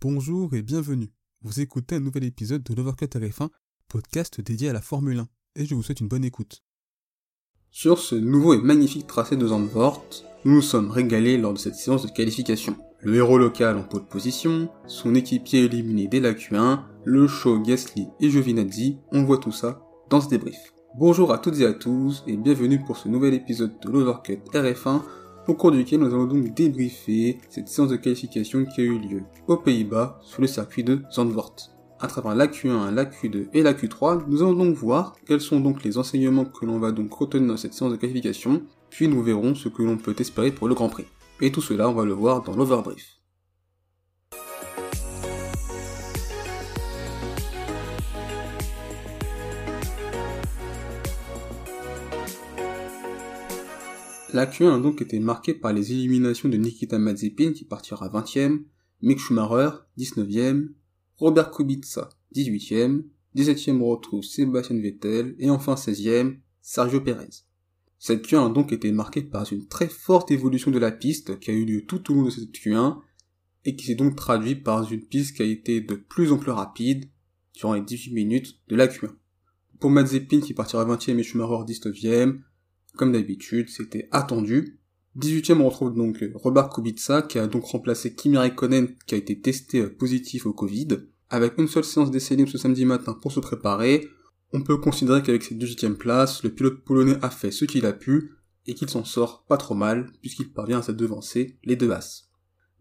Bonjour et bienvenue. Vous écoutez un nouvel épisode de l'Overcut RF1, podcast dédié à la Formule 1, et je vous souhaite une bonne écoute. Sur ce nouveau et magnifique tracé de Zandvoort, nous nous sommes régalés lors de cette séance de qualification. Le héros local en pole position, son équipier éliminé dès la Q1, le show Gasly et Giovinazzi, on voit tout ça dans ce débrief. Bonjour à toutes et à tous et bienvenue pour ce nouvel épisode de l'Overcut RF1 au cours duquel nous allons donc débriefer cette séance de qualification qui a eu lieu aux Pays-Bas sur le circuit de Zandvoort. À travers la Q1, la Q2 et la Q3, nous allons donc voir quels sont donc les enseignements que l'on va donc retenir dans cette séance de qualification, puis nous verrons ce que l'on peut espérer pour le Grand Prix. Et tout cela, on va le voir dans l'overbrief. La Q1 a donc été marquée par les éliminations de Nikita Mazepin qui partira 20ème, Mick Schumacher 19ème, Robert Kubica 18ème, 17ème retrouve Sébastien Vettel et enfin 16ème Sergio Perez. Cette Q1 a donc été marquée par une très forte évolution de la piste qui a eu lieu tout au long de cette Q1 et qui s'est donc traduite par une piste qui a été de plus en plus rapide durant les 18 minutes de la Q1. Pour Mazepin qui partira 20ème et Schumacher 19ème, comme d'habitude, c'était attendu. 18ème, on retrouve donc Robert Kubica, qui a donc remplacé Kimi Raikkonen, qui a été testé positif au Covid. Avec une seule séance d'essai ce samedi matin pour se préparer, on peut considérer qu'avec cette 18ème place, le pilote polonais a fait ce qu'il a pu, et qu'il s'en sort pas trop mal, puisqu'il parvient à se devancer les deux As.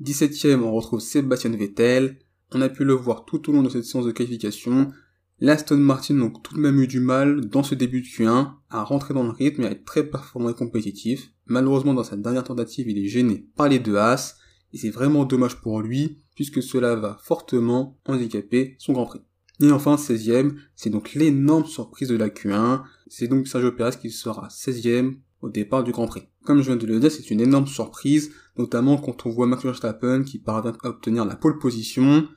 17ème, on retrouve Sébastien Vettel. On a pu le voir tout au long de cette séance de qualification, L'Aston Martin donc tout de même eu du mal dans ce début de Q1 à rentrer dans le rythme et à être très performant et compétitif. Malheureusement dans sa dernière tentative il est gêné par les deux As et c'est vraiment dommage pour lui puisque cela va fortement handicaper son Grand Prix. Et enfin 16ème, c'est donc l'énorme surprise de la Q1, c'est donc Sergio Perez qui sera 16ème au départ du Grand Prix. Comme je viens de le dire, c'est une énorme surprise, notamment quand on voit Max Verstappen qui parvient à obtenir la pole position,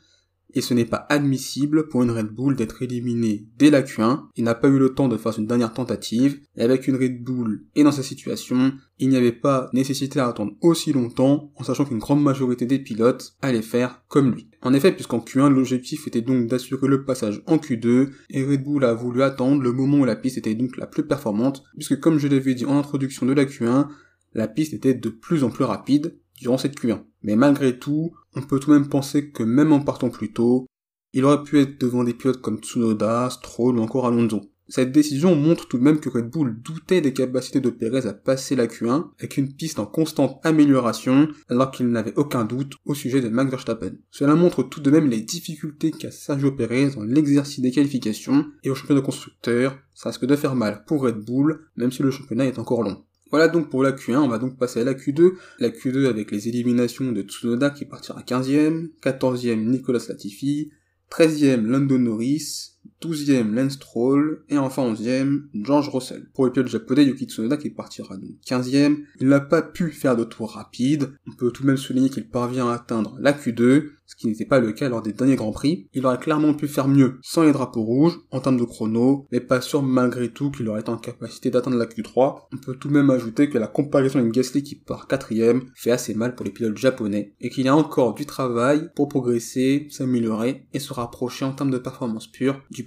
et ce n'est pas admissible pour une Red Bull d'être éliminée dès la Q1. Il n'a pas eu le temps de faire une dernière tentative, et avec une Red Bull et dans sa situation, il n'y avait pas nécessité à attendre aussi longtemps, en sachant qu'une grande majorité des pilotes allaient faire comme lui. En effet, puisqu'en Q1, l'objectif était donc d'assurer le passage en Q2, et Red Bull a voulu attendre le moment où la piste était donc la plus performante, puisque comme je l'avais dit en introduction de la Q1, la piste était de plus en plus rapide durant cette Q1. Mais malgré tout, on peut tout de même penser que même en partant plus tôt, il aurait pu être devant des pilotes comme Tsunoda, Stroll ou encore Alonso. Cette décision montre tout de même que Red Bull doutait des capacités de Perez à passer la Q1 avec une piste en constante amélioration alors qu'il n'avait aucun doute au sujet de Max Verstappen. Cela montre tout de même les difficultés qu'a Sergio Perez dans l'exercice des qualifications et au championnat de constructeurs, ça risque de faire mal pour Red Bull même si le championnat est encore long. Voilà donc pour la Q1, on va donc passer à la Q2. La Q2 avec les éliminations de Tsunoda qui partira 15ème, 14ème Nicolas Latifi, 13ème Lando Norris, 12e Lance Stroll, et enfin 11e George Russell. Pour le pilote japonais Yuki Tsunoda qui partira donc 15e, il n'a pas pu faire de tour rapide, on peut tout de même souligner qu'il parvient à atteindre la Q2, ce qui n'était pas le cas lors des derniers Grands Prix. Il aurait clairement pu faire mieux sans les drapeaux rouges, en termes de chrono, mais pas sûr malgré tout qu'il aurait été en capacité d'atteindre la Q3. On peut tout de même ajouter que la comparaison avec Gasly qui part 4ème fait assez mal pour les pilotes japonais, et qu'il y a encore du travail pour progresser, s'améliorer et se rapprocher en termes de performance pure du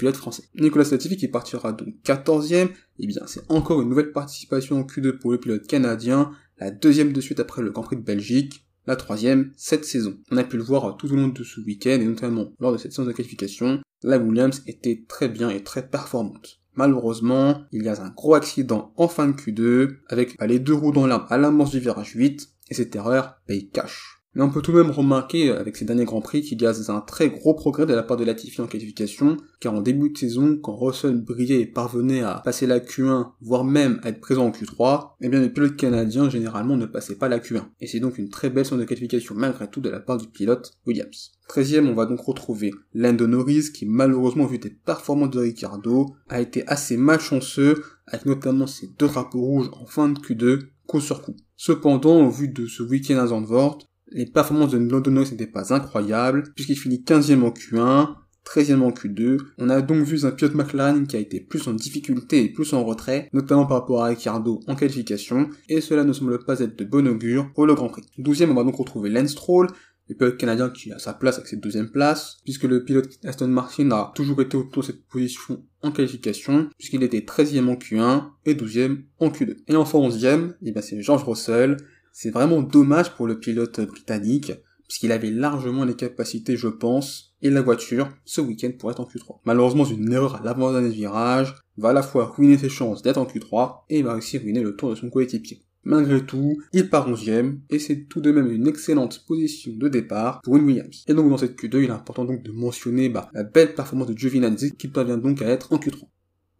Nicolas Latifi qui partira donc 14ème, et bien c'est encore une nouvelle participation en Q2 pour le pilote canadien, la deuxième de suite après le Grand Prix de Belgique, la troisième cette saison. On a pu le voir tout au long de ce week-end et notamment lors de cette séance de qualification, la Williams était très bien et très performante. Malheureusement, il y a un gros accident en fin de Q2 avec les deux roues dans l'arbre à l'amorce du virage 8 et cette erreur paye cash. Mais on peut tout de même remarquer avec ces derniers Grands Prix qu'il y a un très gros progrès de la part de Latifi en qualification, car en début de saison, quand Russell brillait et parvenait à passer la Q1, voire même à être présent en Q3, eh bien le pilote canadien généralement ne passait pas la Q1. Et c'est donc une très belle séance de qualification malgré tout de la part du pilote Williams. 13ème, on va donc retrouver Lando Norris qui malheureusement vu des performances de Ricardo a été assez malchanceux avec notamment ses deux drapeaux rouges en fin de Q2 coup sur coup. Cependant, au vu de ce week-end à Zandvoort, les performances de Lando Norris n'étaient pas incroyables, puisqu'il finit 15e en Q1, 13e en Q2. On a donc vu un pilote McLaren qui a été plus en difficulté et plus en retrait, notamment par rapport à Ricciardo en qualification, et cela ne semble pas être de bon augure pour le Grand Prix. 12e, on va donc retrouver Lance Stroll, le pilote canadien qui a sa place avec cette deuxième place, puisque le pilote Aston Martin a toujours été autour de cette position en qualification, puisqu'il était 13e en Q1 et 12e en Q2. Et enfin 11e, eh ben c'est George Russell. C'est vraiment dommage pour le pilote britannique, puisqu'il avait largement les capacités, je pense, et la voiture, ce week-end, pour être en Q3. Malheureusement, une erreur à l'avant-dernier virage va à la fois ruiner ses chances d'être en Q3, et va aussi ruiner le tour de son coéquipier. Malgré tout, il part 11ème, et c'est tout de même une excellente position de départ pour une Williams. Et donc dans cette Q2, il est important donc de mentionner bah, la belle performance de Giovinazzi qui parvient donc à être en Q3.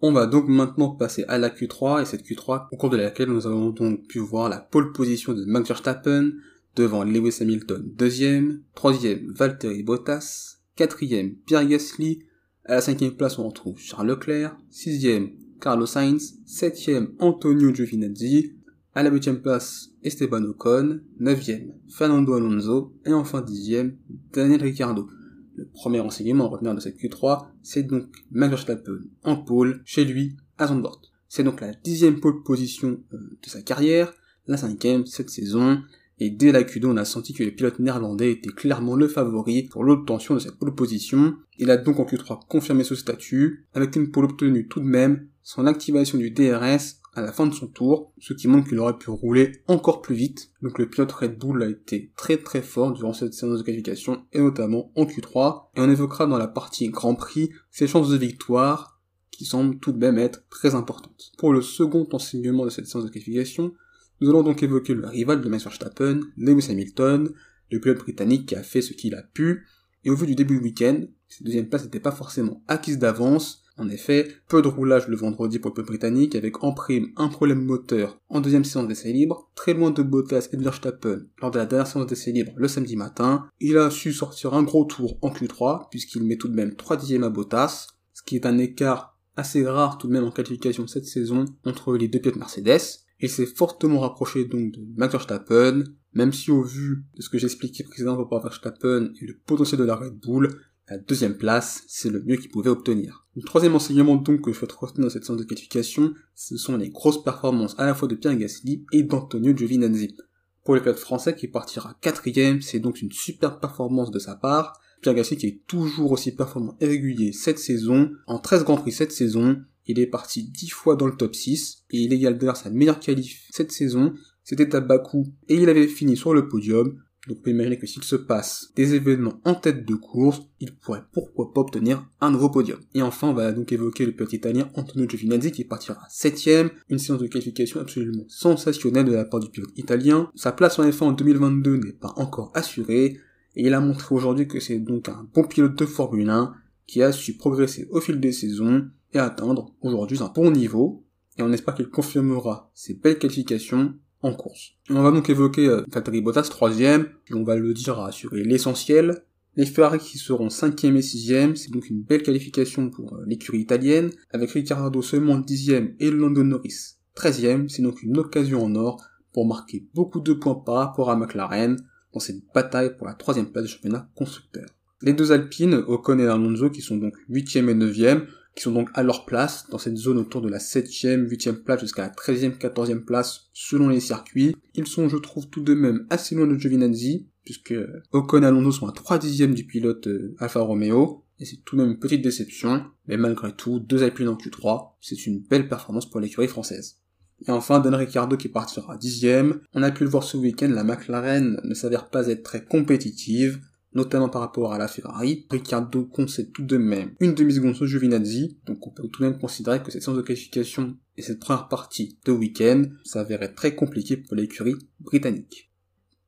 On va donc maintenant passer à la Q3, et cette Q3, au cours de laquelle nous avons donc pu voir la pole position de Max Verstappen, devant Lewis Hamilton deuxième, troisième Valtteri Bottas, quatrième Pierre Gasly, à la cinquième place on retrouve Charles Leclerc, sixième Carlos Sainz, septième Antonio Giovinazzi, à la huitième place, Esteban Ocon. Neuvième, Fernando Alonso. Et enfin dixième, Daniel Ricciardo. Le premier enseignement à retenir de cette Q3, c'est donc Max Verstappen en pole, chez lui, à Zandvoort. C'est donc la dixième pole position euh, de sa carrière, la cinquième cette saison, et dès la Q2 on a senti que le pilote néerlandais était clairement le favori pour l'obtention de cette pole position. Il a donc en Q3 confirmé ce statut, avec une pole obtenue tout de même, sans l'activation du DRS à la fin de son tour, ce qui montre qu'il aurait pu rouler encore plus vite. Donc le pilote Red Bull a été très très fort durant cette séance de qualification, et notamment en Q3, et on évoquera dans la partie Grand Prix ses chances de victoire, qui semblent tout de même être très importantes. Pour le second enseignement de cette séance de qualification, nous allons donc évoquer le rival de Max Verstappen, Lewis Hamilton, le pilote britannique qui a fait ce qu'il a pu, et au vu du début du week-end, cette deuxième place n'était pas forcément acquise d'avance, en effet, peu de roulage le vendredi pour le peuple britannique avec en prime un problème moteur en deuxième séance d'essai libre, très loin de Bottas et de Verstappen lors de la dernière séance d'essai libre le samedi matin. Il a su sortir un gros tour en Q3 puisqu'il met tout de même 3 dixièmes à Bottas, ce qui est un écart assez rare tout de même en qualification cette saison entre les deux pilotes Mercedes. Il s'est fortement rapproché donc de Max Verstappen, même si au vu de ce que j'expliquais précédemment pour Verstappen et le potentiel de la Red Bull, la deuxième place, c'est le mieux qu'il pouvait obtenir. Le troisième enseignement donc que je souhaite retenir dans cette séance de qualification, ce sont les grosses performances à la fois de Pierre Gasly et d'Antonio Giovinazzi. Pour le pilote français qui partira quatrième, c'est donc une super performance de sa part. Pierre Gasly qui est toujours aussi performant et régulier cette saison, en 13 Grands Prix cette saison, il est parti 10 fois dans le top 6, et il égale d'ailleurs sa meilleure qualif cette saison, c'était à Bakou, et il avait fini sur le podium, donc on peut imaginer que s'il se passe des événements en tête de course, il pourrait pourquoi pas obtenir un nouveau podium. Et enfin, on va donc évoquer le petit italien Antonio Giovinazzi qui partira septième, une séance de qualification absolument sensationnelle de la part du pilote italien. Sa place en F1 en 2022 n'est pas encore assurée, et il a montré aujourd'hui que c'est donc un bon pilote de Formule 1 qui a su progresser au fil des saisons et atteindre aujourd'hui un bon niveau, et on espère qu'il confirmera ses belles qualifications en course. on va donc évoquer euh, Valtteri Bottas troisième, on va le dire à assurer l'essentiel. Les Ferrari qui seront cinquième et sixième, c'est donc une belle qualification pour euh, l'écurie italienne, avec Ricciardo seulement dixième et Lando Norris treizième, c'est donc une occasion en or pour marquer beaucoup de points par rapport à McLaren dans cette bataille pour la troisième place du championnat constructeur. Les deux Alpines, Ocon et Alonso, qui sont donc huitième et neuvième, qui sont donc à leur place dans cette zone autour de la 7ème, 8ème place jusqu'à la 13ème, 14ème place selon les circuits. Ils sont, je trouve, tout de même assez loin de Giovinazzi, puisque Ocon Alonso sont à 3 dixièmes du pilote euh, Alfa Romeo, et c'est tout de même une petite déception, mais malgré tout, deux Alpines en Q3, c'est une belle performance pour l'écurie française. Et enfin, Dan Ricciardo qui partira dixième. On a pu le voir ce week-end, la McLaren ne s'avère pas être très compétitive, notamment par rapport à la Ferrari. Ricciardo concède tout de même une demi-seconde sur Giovinazzi, donc on peut tout de même considérer que cette séance de qualification et cette première partie de week-end s'avérait très compliquée pour l'écurie britannique.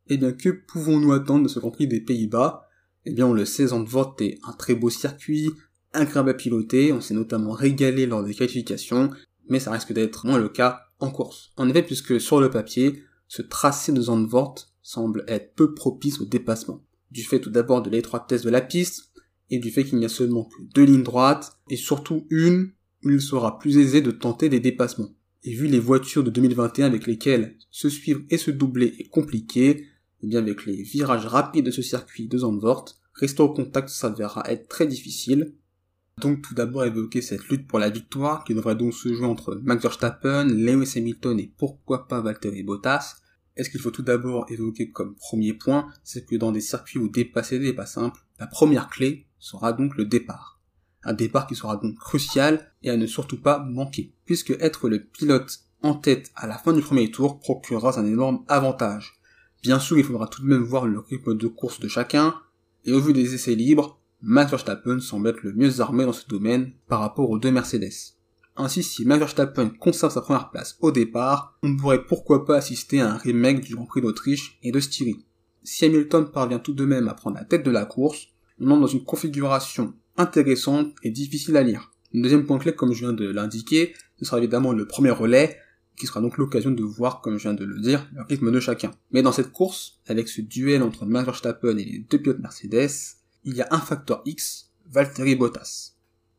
Eh bien, que pouvons-nous attendre de ce Grand Prix des Pays-Bas? Eh bien, on le sait, Zandvoort est un très beau circuit, incroyable à piloter, on s'est notamment régalé lors des qualifications, mais ça risque d'être moins le cas en course. En effet, puisque sur le papier, ce tracé de Zandvoort semble être peu propice au dépassement du fait tout d'abord de l'étroitesse de la piste, et du fait qu'il n'y a seulement que deux lignes droites, et surtout une où il sera plus aisé de tenter des dépassements. Et vu les voitures de 2021 avec lesquelles se suivre et se doubler est compliqué, et eh bien avec les virages rapides de ce circuit de Zandvoort, rester au contact s'avérera être très difficile. Donc tout d'abord évoquer cette lutte pour la victoire qui devrait donc se jouer entre Max Verstappen, Lewis Hamilton et pourquoi pas Valtteri Bottas, Et ce qu'il faut tout d'abord évoquer comme premier point, c'est que dans des circuits où dépasser n'est pas simple, la première clé sera donc le départ. Un départ qui sera donc crucial et à ne surtout pas manquer, puisque être le pilote en tête à la fin du premier tour procurera un énorme avantage. Bien sûr, il faudra tout de même voir le rythme de course de chacun, et au vu des essais libres, Max Verstappen semble être le mieux armé dans ce domaine par rapport aux deux Mercedes. Ainsi, si Max Verstappen conserve sa première place au départ, on pourrait pourquoi pas assister à un remake du Grand Prix d'Autriche et de Styrie. Si Hamilton parvient tout de même à prendre la tête de la course, on entre dans une configuration intéressante et difficile à lire. Le deuxième point clé, comme je viens de l'indiquer, ce sera évidemment le premier relais, qui sera donc l'occasion de voir, comme je viens de le dire, le rythme de chacun. Mais dans cette course, avec ce duel entre Max Verstappen et les deux pilotes Mercedes, il y a un facteur X, Valtteri Bottas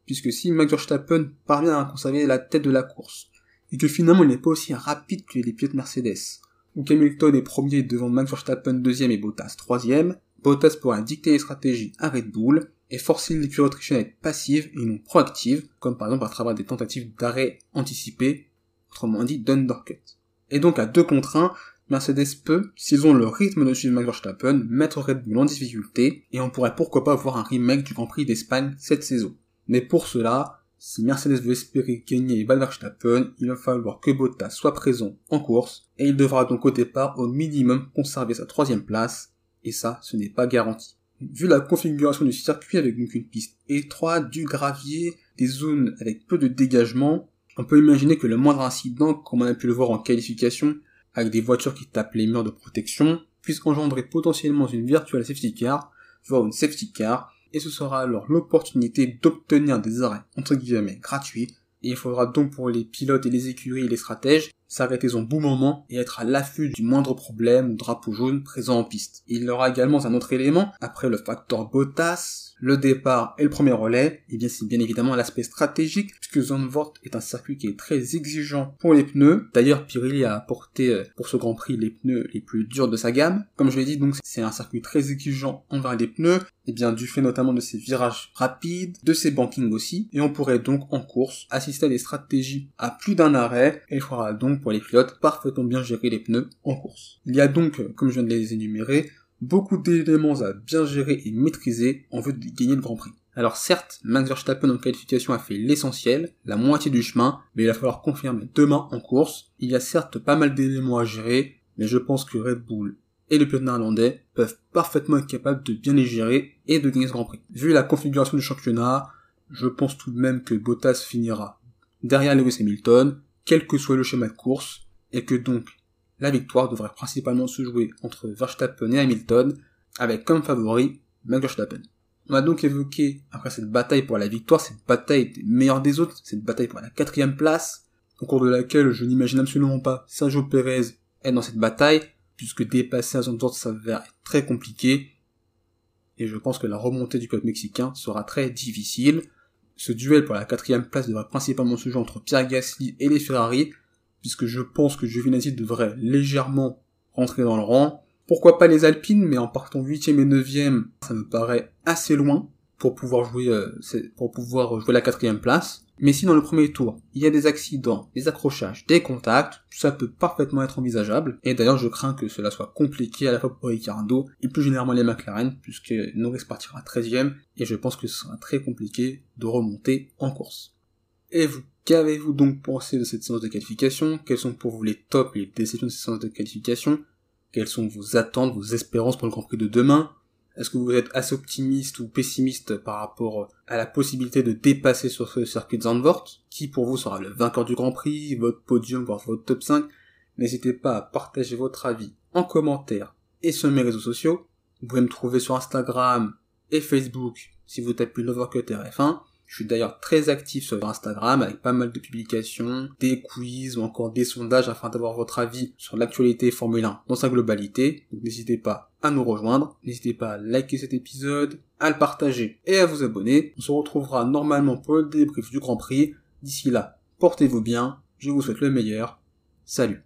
puisque si Max Verstappen parvient à conserver la tête de la course, et que finalement il n'est pas aussi rapide que les pilotes Mercedes, ou qu'Hamilton est premier devant Max Verstappen deuxième et Bottas troisième, Bottas pourra dicter les stratégies à Red Bull et forcer l'écurie autrichienne à être passive et non proactive, comme par exemple à travers des tentatives d'arrêt anticipé, autrement dit d'undercut. Et donc à deux contre 1, Mercedes peut, s'ils ont le rythme de suivre Max Verstappen, mettre Red Bull en difficulté, et on pourrait pourquoi pas voir un remake du Grand Prix d'Espagne cette saison. Mais pour cela, si Mercedes veut espérer gagner Van Verstappen, il va falloir que Bottas soit présent en course, et il devra donc au départ au minimum conserver sa troisième place, et ça, ce n'est pas garanti. Vu la configuration du circuit avec une piste étroite, du gravier, des zones avec peu de dégagement, on peut imaginer que le moindre incident, comme on a pu le voir en qualification, avec des voitures qui tapent les murs de protection, puisse engendrer potentiellement une virtuelle safety car, voire une safety car, et ce sera alors l'opportunité d'obtenir des arrêts entre guillemets gratuits, et il faudra donc pour les pilotes et les écuries et les stratèges s'arrêter au bon moment et être à l'affût du moindre problème ou drapeau jaune présent en piste. Il y aura également un autre élément, après le facteur Bottas, le départ et le premier relais, et eh bien c'est bien évidemment l'aspect stratégique, puisque Zandvoort est un circuit qui est très exigeant pour les pneus. D'ailleurs, Pirelli a apporté euh, pour ce Grand Prix les pneus les plus durs de sa gamme. Comme je l'ai dit, donc c'est un circuit très exigeant envers les pneus, et eh bien du fait notamment de ses virages rapides, de ses bankings aussi, et on pourrait donc en course assister à des stratégies à plus d'un arrêt, et il faudra donc pour les pilotes parfaitement bien gérer les pneus en course. Il y a donc, comme je viens de les énumérer, beaucoup d'éléments à bien gérer et maîtriser en vue de gagner le Grand Prix. Alors certes, Max Verstappen en qualification a fait l'essentiel, la moitié du chemin, mais il va falloir confirmer demain en course. Il y a certes pas mal d'éléments à gérer, mais je pense que Red Bull et le pilote néerlandais peuvent parfaitement être capables de bien les gérer et de gagner ce Grand Prix. Vu la configuration du championnat, je pense tout de même que Bottas finira derrière Lewis Hamilton, quel que soit le schéma de course, et que donc la victoire devrait principalement se jouer entre Verstappen et Hamilton, avec comme favori Max Verstappen. On a donc évoqué, après cette bataille pour la victoire, cette bataille des meilleurs des autres, cette bataille pour la quatrième place, au cours de laquelle je n'imagine absolument pas Sergio Perez être dans cette bataille, puisque dépasser son tour s'avère très compliqué, et je pense que la remontée du club mexicain sera très difficile. Ce duel pour la quatrième place devrait principalement se jouer entre Pierre Gasly et les Ferrari, puisque je pense que Giovinazzi devrait légèrement rentrer dans le rang. Pourquoi pas les Alpines, mais en partant 8 et 9 ça me paraît assez loin pour pouvoir jouer euh, pour pouvoir jouer la quatrième place. Mais si dans le premier tour, il y a des accidents, des accrochages, des contacts, ça peut parfaitement être envisageable. Et d'ailleurs, je crains que cela soit compliqué à la fois pour Ricardo et plus généralement les McLaren, puisque Norris partira 13ème, et je pense que ce sera très compliqué de remonter en course. Et vous Qu'avez-vous donc pensé de cette séance de qualification? Quels sont pour vous les tops les déceptions de cette séance de qualification? Quelles sont vos attentes, vos espérances pour le Grand Prix de demain? Est-ce que vous êtes assez optimiste ou pessimiste par rapport à la possibilité de dépasser sur ce circuit de Zandvoort Qui pour vous sera le vainqueur du Grand Prix, votre podium, voire votre top 5 N'hésitez pas à partager votre avis en commentaire et sur mes réseaux sociaux. Vous pouvez me trouver sur Instagram et Facebook si vous tapez l'Overcut RF1. Je suis d'ailleurs très actif sur Instagram avec pas mal de publications, des quiz ou encore des sondages afin d'avoir votre avis sur l'actualité Formule 1 dans sa globalité. Donc n'hésitez pas à nous rejoindre, n'hésitez pas à liker cet épisode, à le partager et à vous abonner. On se retrouvera normalement pour le débrief du Grand Prix. D'ici là, portez-vous bien, je vous souhaite le meilleur. Salut